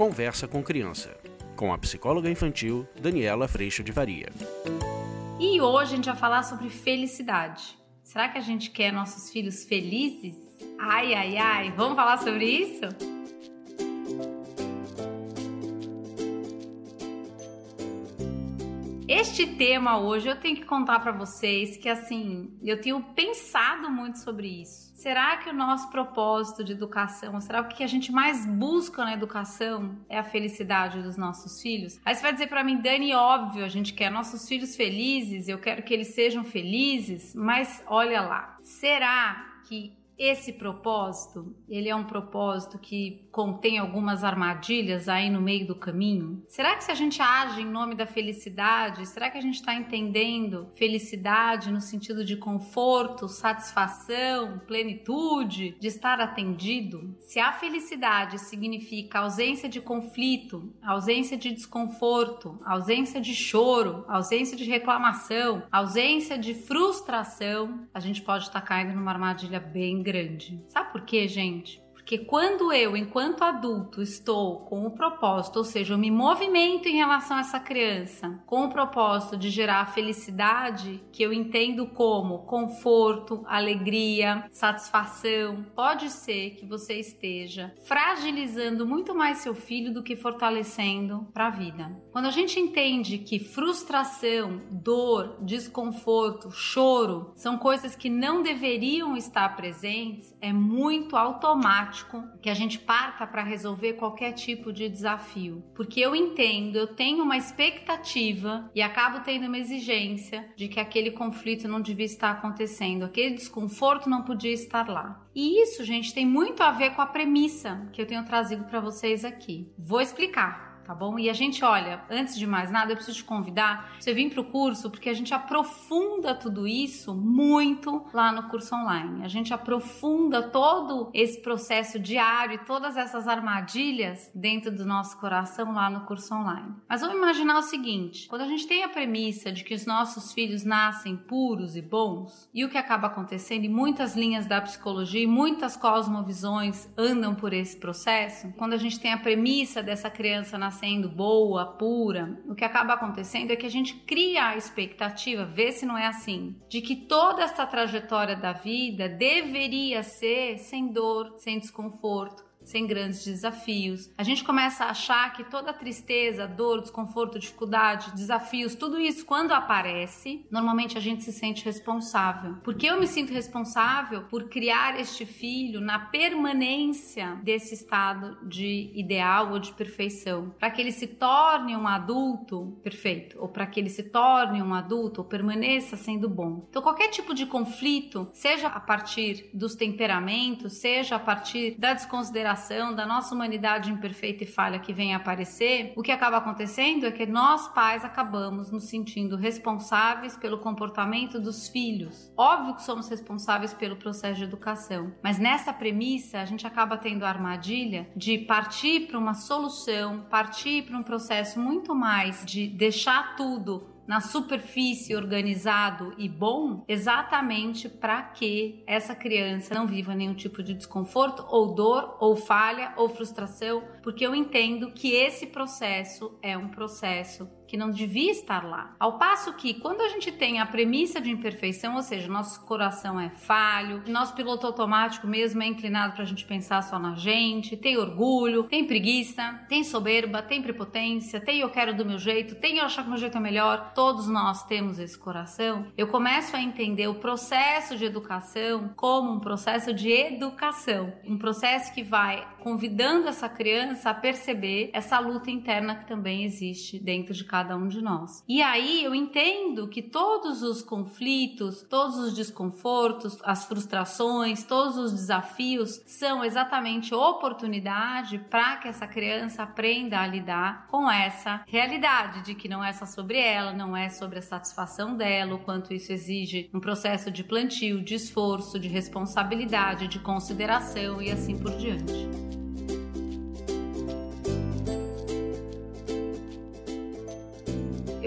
Conversa com Criança, com a psicóloga infantil Daniela Freixo de Varia. E hoje a gente vai falar sobre felicidade. Será que a gente quer nossos filhos felizes? Ai, ai, ai, vamos falar sobre isso? Este tema hoje eu tenho que contar para vocês que assim, eu tenho pensado muito sobre isso. Será que o nosso propósito de educação, será que o que a gente mais busca na educação é a felicidade dos nossos filhos? Aí você vai dizer para mim, Dani, óbvio, a gente quer nossos filhos felizes, eu quero que eles sejam felizes, mas olha lá, será que esse propósito, ele é um propósito que contém algumas armadilhas aí no meio do caminho? Será que se a gente age em nome da felicidade, será que a gente está entendendo felicidade no sentido de conforto, satisfação, plenitude, de estar atendido? Se a felicidade significa ausência de conflito, ausência de desconforto, ausência de choro, ausência de reclamação, ausência de frustração, a gente pode estar tá caindo numa armadilha bem grande grande. Sabe por quê, gente? Porque quando eu, enquanto adulto, estou com o propósito, ou seja, eu me movimento em relação a essa criança, com o propósito de gerar felicidade, que eu entendo como conforto, alegria, satisfação, pode ser que você esteja fragilizando muito mais seu filho do que fortalecendo para a vida. Quando a gente entende que frustração, dor, desconforto, choro são coisas que não deveriam estar presentes, é muito automático que a gente parta para resolver qualquer tipo de desafio. Porque eu entendo, eu tenho uma expectativa e acabo tendo uma exigência de que aquele conflito não devia estar acontecendo, aquele desconforto não podia estar lá. E isso, gente, tem muito a ver com a premissa que eu tenho trazido para vocês aqui. Vou explicar tá bom? E a gente, olha, antes de mais nada, eu preciso te convidar você vir pro curso, porque a gente aprofunda tudo isso muito lá no curso online. A gente aprofunda todo esse processo diário e todas essas armadilhas dentro do nosso coração lá no curso online. Mas vamos imaginar o seguinte: quando a gente tem a premissa de que os nossos filhos nascem puros e bons, e o que acaba acontecendo, e muitas linhas da psicologia e muitas cosmovisões andam por esse processo, quando a gente tem a premissa dessa criança nascer sendo boa, pura, o que acaba acontecendo é que a gente cria a expectativa, vê se não é assim, de que toda essa trajetória da vida deveria ser sem dor, sem desconforto, sem grandes desafios. A gente começa a achar que toda tristeza, dor, desconforto, dificuldade, desafios, tudo isso quando aparece, normalmente a gente se sente responsável. Porque eu me sinto responsável por criar este filho na permanência desse estado de ideal ou de perfeição, para que ele se torne um adulto perfeito, ou para que ele se torne um adulto ou permaneça sendo bom. Então qualquer tipo de conflito, seja a partir dos temperamentos, seja a partir da desconsideração da nossa humanidade imperfeita e falha que vem aparecer, o que acaba acontecendo é que nós pais acabamos nos sentindo responsáveis pelo comportamento dos filhos. Óbvio que somos responsáveis pelo processo de educação, mas nessa premissa a gente acaba tendo a armadilha de partir para uma solução, partir para um processo muito mais de deixar tudo na superfície organizado e bom, exatamente para que essa criança não viva nenhum tipo de desconforto ou dor ou falha ou frustração, porque eu entendo que esse processo é um processo que não devia estar lá. Ao passo que, quando a gente tem a premissa de imperfeição, ou seja, nosso coração é falho, nosso piloto automático mesmo é inclinado para a gente pensar só na gente, tem orgulho, tem preguiça, tem soberba, tem prepotência, tem eu quero do meu jeito, tem eu achar que meu jeito é melhor, todos nós temos esse coração. Eu começo a entender o processo de educação como um processo de educação, um processo que vai convidando essa criança a perceber essa luta interna que também existe dentro de cada um de nós. E aí eu entendo que todos os conflitos, todos os desconfortos, as frustrações, todos os desafios são exatamente oportunidade para que essa criança aprenda a lidar com essa realidade de que não é só sobre ela, não é sobre a satisfação dela, o quanto isso exige um processo de plantio, de esforço, de responsabilidade, de consideração e assim por diante.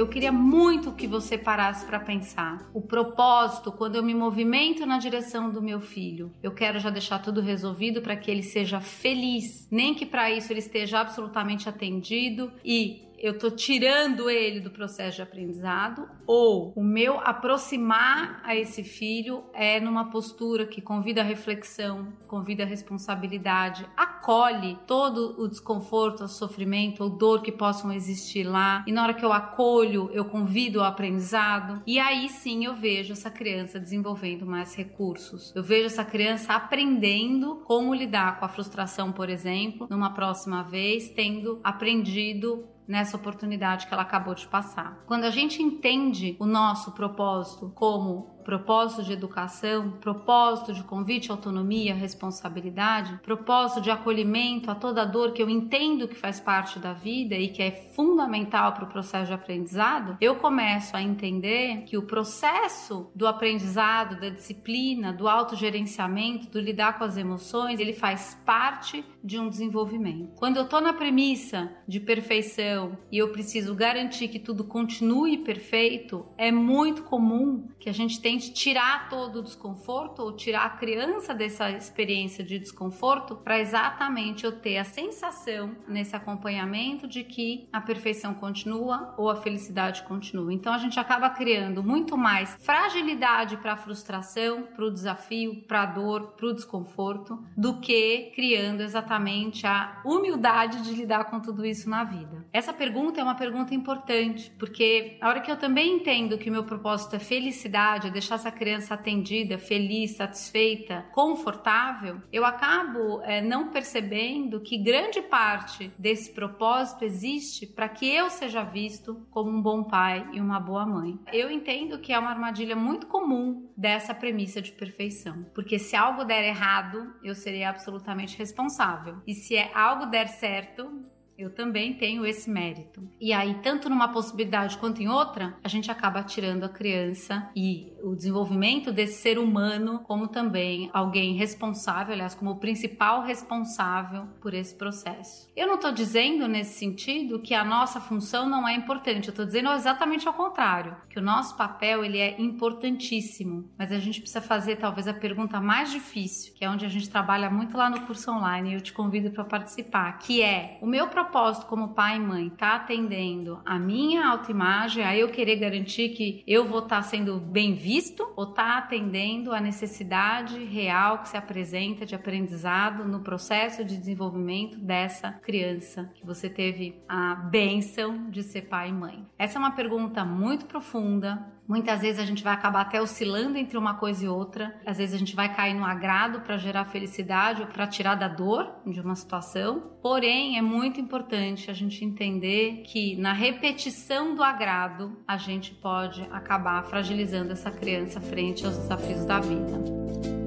Eu queria muito que você parasse para pensar. O propósito, quando eu me movimento na direção do meu filho, eu quero já deixar tudo resolvido para que ele seja feliz, nem que para isso ele esteja absolutamente atendido e eu tô tirando ele do processo de aprendizado ou o meu aproximar a esse filho é numa postura que convida a reflexão, convida a responsabilidade, acolhe todo o desconforto, o sofrimento ou dor que possam existir lá. E na hora que eu acolho, eu convido ao aprendizado. E aí sim eu vejo essa criança desenvolvendo mais recursos. Eu vejo essa criança aprendendo como lidar com a frustração, por exemplo, numa próxima vez, tendo aprendido nessa oportunidade que ela acabou de passar. Quando a gente entende o nosso propósito como propósito de educação, propósito de convite à autonomia, responsabilidade, propósito de acolhimento a toda dor que eu entendo que faz parte da vida e que é fundamental para o processo de aprendizado, eu começo a entender que o processo do aprendizado, da disciplina, do autogerenciamento, do lidar com as emoções, ele faz parte de um desenvolvimento. Quando eu estou na premissa de perfeição e eu preciso garantir que tudo continue perfeito, é muito comum que a gente tenha tente tirar todo o desconforto ou tirar a criança dessa experiência de desconforto para exatamente eu ter a sensação nesse acompanhamento de que a perfeição continua ou a felicidade continua. Então a gente acaba criando muito mais fragilidade para a frustração, para o desafio, para a dor, para o desconforto, do que criando exatamente a humildade de lidar com tudo isso na vida. Essa pergunta é uma pergunta importante, porque a hora que eu também entendo que o meu propósito é felicidade, é deixar essa criança atendida, feliz, satisfeita, confortável, eu acabo é, não percebendo que grande parte desse propósito existe para que eu seja visto como um bom pai e uma boa mãe. Eu entendo que é uma armadilha muito comum dessa premissa de perfeição, porque se algo der errado, eu serei absolutamente responsável, e se é algo der certo, eu também tenho esse mérito. E aí, tanto numa possibilidade quanto em outra, a gente acaba tirando a criança e o desenvolvimento desse ser humano como também alguém responsável, aliás, como o principal responsável por esse processo. Eu não estou dizendo nesse sentido que a nossa função não é importante, eu estou dizendo exatamente ao contrário, que o nosso papel ele é importantíssimo, mas a gente precisa fazer talvez a pergunta mais difícil, que é onde a gente trabalha muito lá no curso online e eu te convido para participar, que é o meu propósito como pai e mãe está atendendo a minha autoimagem, a eu querer garantir que eu vou estar tá sendo bem visto ou está atendendo a necessidade real que se apresenta de aprendizado no processo de desenvolvimento dessa criança que você teve a benção de ser pai e mãe? Essa é uma pergunta muito profunda, Muitas vezes a gente vai acabar até oscilando entre uma coisa e outra. Às vezes a gente vai cair no agrado para gerar felicidade ou para tirar da dor de uma situação. Porém, é muito importante a gente entender que na repetição do agrado a gente pode acabar fragilizando essa criança frente aos desafios da vida.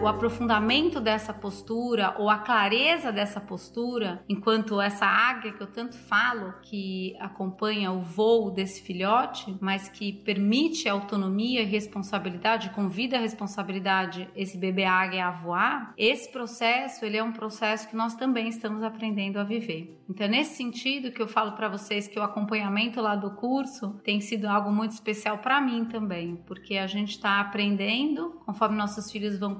O aprofundamento dessa postura ou a clareza dessa postura, enquanto essa águia que eu tanto falo, que acompanha o voo desse filhote, mas que permite autonomia e responsabilidade, convida a responsabilidade esse bebê águia a voar, esse processo ele é um processo que nós também estamos aprendendo a viver. Então, é nesse sentido que eu falo para vocês que o acompanhamento lá do curso tem sido algo muito especial para mim também, porque a gente está aprendendo conforme nossos filhos vão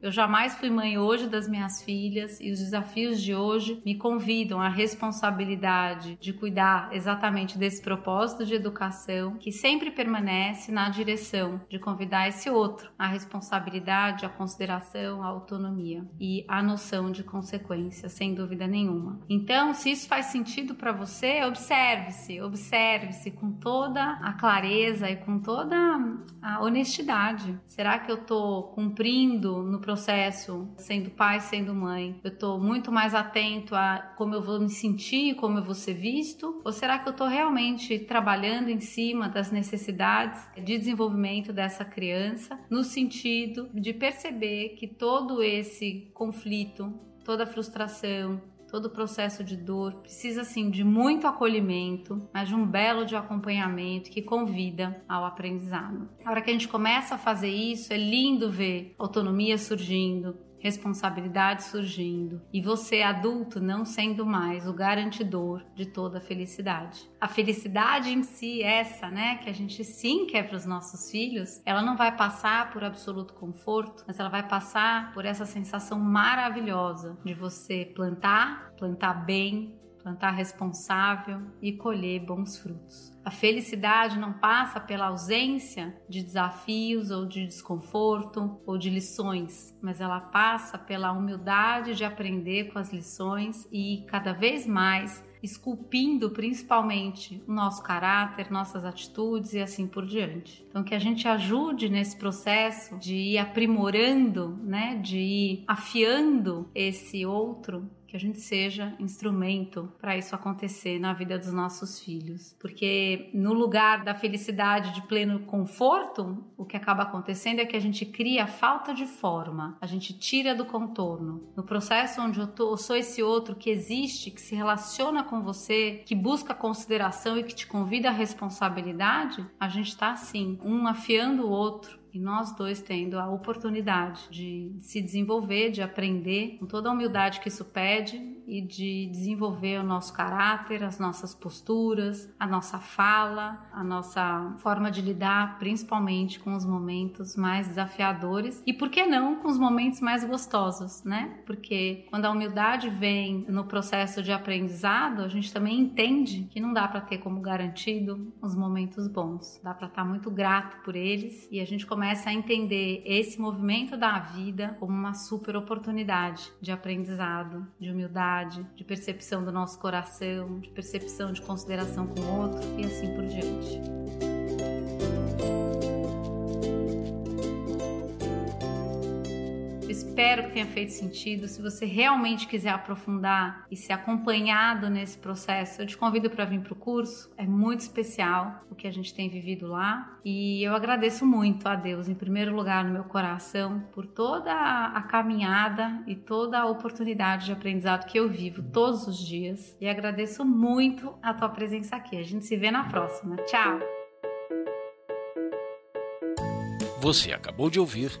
Eu jamais fui mãe hoje das minhas filhas e os desafios de hoje me convidam à responsabilidade de cuidar exatamente desse propósito de educação que sempre permanece na direção de convidar esse outro à responsabilidade, à consideração, à autonomia e à noção de consequência, sem dúvida nenhuma. Então, se isso faz sentido para você, observe-se, observe-se com toda a clareza e com toda a honestidade. Será que eu estou cumprindo no processo, sendo pai, sendo mãe? Eu estou muito mais atento a como eu vou me sentir, como eu vou ser visto? Ou será que eu estou realmente trabalhando em cima das necessidades de desenvolvimento dessa criança, no sentido de perceber que todo esse conflito, toda frustração, todo o processo de dor precisa assim de muito acolhimento, mas de um belo de acompanhamento que convida ao aprendizado. A hora que a gente começa a fazer isso, é lindo ver autonomia surgindo, responsabilidade surgindo e você adulto não sendo mais o garantidor de toda a felicidade. A felicidade em si, essa, né, que a gente sim quer para os nossos filhos, ela não vai passar por absoluto conforto, mas ela vai passar por essa sensação maravilhosa de você plantar, plantar bem, plantar responsável e colher bons frutos. A felicidade não passa pela ausência de desafios ou de desconforto ou de lições, mas ela passa pela humildade de aprender com as lições e cada vez mais esculpindo principalmente o nosso caráter, nossas atitudes e assim por diante. Então que a gente ajude nesse processo de ir aprimorando, né, de ir afiando esse outro que a gente seja instrumento para isso acontecer na vida dos nossos filhos. Porque no lugar da felicidade de pleno conforto, o que acaba acontecendo é que a gente cria falta de forma, a gente tira do contorno. No processo onde eu, tô, eu sou esse outro que existe, que se relaciona com você, que busca consideração e que te convida à responsabilidade, a gente está assim, um afiando o outro e nós dois tendo a oportunidade de se desenvolver, de aprender com toda a humildade que isso pede e de desenvolver o nosso caráter, as nossas posturas, a nossa fala, a nossa forma de lidar, principalmente com os momentos mais desafiadores e por que não com os momentos mais gostosos, né? Porque quando a humildade vem no processo de aprendizado, a gente também entende que não dá para ter como garantido os momentos bons. Dá para estar muito grato por eles e a gente começa começa a entender esse movimento da vida como uma super oportunidade de aprendizado, de humildade, de percepção do nosso coração, de percepção de consideração com o outro e assim por diante. Espero que tenha feito sentido. Se você realmente quiser aprofundar e ser acompanhado nesse processo, eu te convido para vir para o curso. É muito especial o que a gente tem vivido lá. E eu agradeço muito a Deus, em primeiro lugar, no meu coração, por toda a caminhada e toda a oportunidade de aprendizado que eu vivo todos os dias. E agradeço muito a tua presença aqui. A gente se vê na próxima. Tchau! Você acabou de ouvir